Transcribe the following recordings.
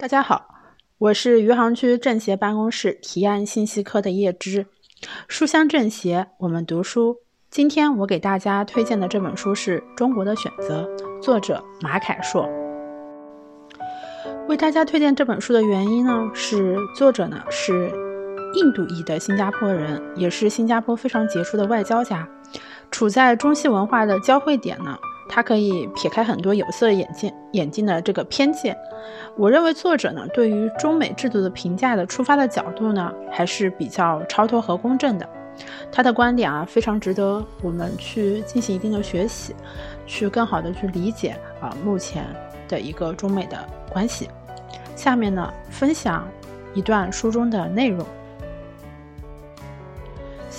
大家好，我是余杭区政协办公室提案信息科的叶芝。书香政协，我们读书。今天我给大家推荐的这本书是《中国的选择》，作者马凯硕。为大家推荐这本书的原因呢，是作者呢是印度裔的新加坡人，也是新加坡非常杰出的外交家，处在中西文化的交汇点呢。他可以撇开很多有色眼镜眼镜的这个偏见，我认为作者呢对于中美制度的评价的出发的角度呢还是比较超脱和公正的。他的观点啊非常值得我们去进行一定的学习，去更好的去理解啊目前的一个中美的关系。下面呢分享一段书中的内容。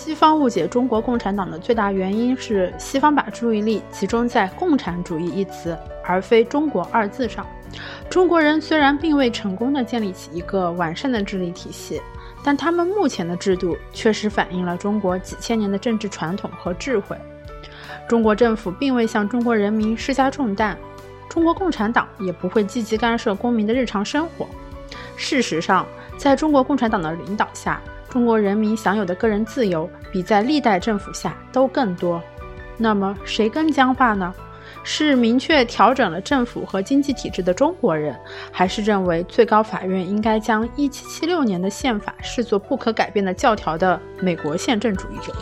西方误解中国共产党的最大原因是，西方把注意力集中在“共产主义”一词，而非“中国”二字上。中国人虽然并未成功地建立起一个完善的治理体系，但他们目前的制度确实反映了中国几千年的政治传统和智慧。中国政府并未向中国人民施加重担，中国共产党也不会积极干涉公民的日常生活。事实上，在中国共产党的领导下，中国人民享有的个人自由比在历代政府下都更多，那么谁更僵化呢？是明确调整了政府和经济体制的中国人，还是认为最高法院应该将1776年的宪法视作不可改变的教条的美国宪政主义者？